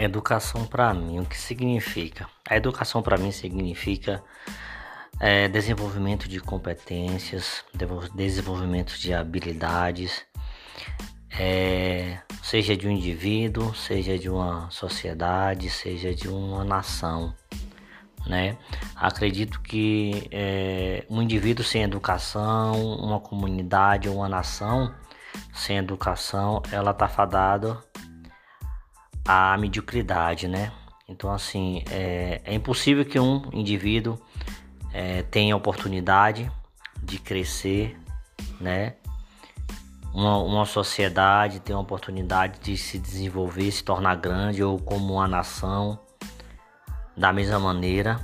Educação para mim, o que significa? A educação para mim significa é, desenvolvimento de competências, desenvolvimento de habilidades, é, seja de um indivíduo, seja de uma sociedade, seja de uma nação, né? Acredito que é, um indivíduo sem educação, uma comunidade, uma nação sem educação, ela tá fadada a mediocridade, né? Então, assim, é, é impossível que um indivíduo é, tenha oportunidade de crescer, né? Uma, uma sociedade tem a oportunidade de se desenvolver, se tornar grande ou como uma nação da mesma maneira,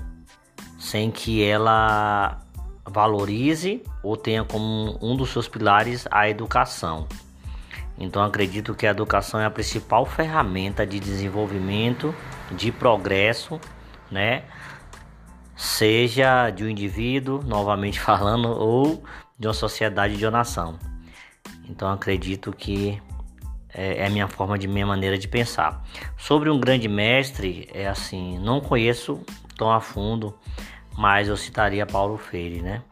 sem que ela valorize ou tenha como um dos seus pilares a educação. Então acredito que a educação é a principal ferramenta de desenvolvimento, de progresso, né? Seja de um indivíduo, novamente falando, ou de uma sociedade de uma nação. Então acredito que é, é a minha forma de minha maneira de pensar. Sobre um grande mestre, é assim, não conheço tão a fundo, mas eu citaria Paulo Freire, né?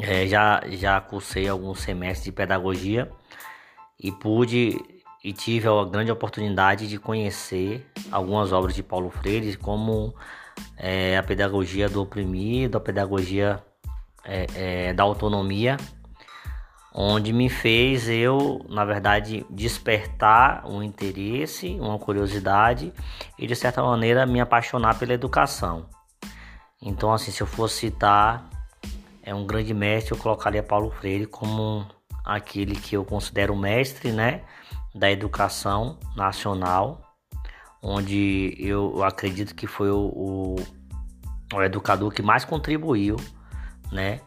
É, já já cursei alguns semestres de pedagogia e pude e tive a grande oportunidade de conhecer algumas obras de Paulo Freire, como é, a pedagogia do oprimido, a pedagogia é, é, da autonomia, onde me fez eu, na verdade, despertar um interesse, uma curiosidade e de certa maneira me apaixonar pela educação. Então, assim, se eu fosse citar é um grande mestre, eu colocaria Paulo Freire como aquele que eu considero mestre, né, da educação nacional, onde eu acredito que foi o, o, o educador que mais contribuiu, né,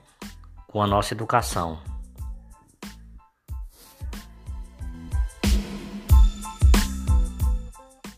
com a nossa educação.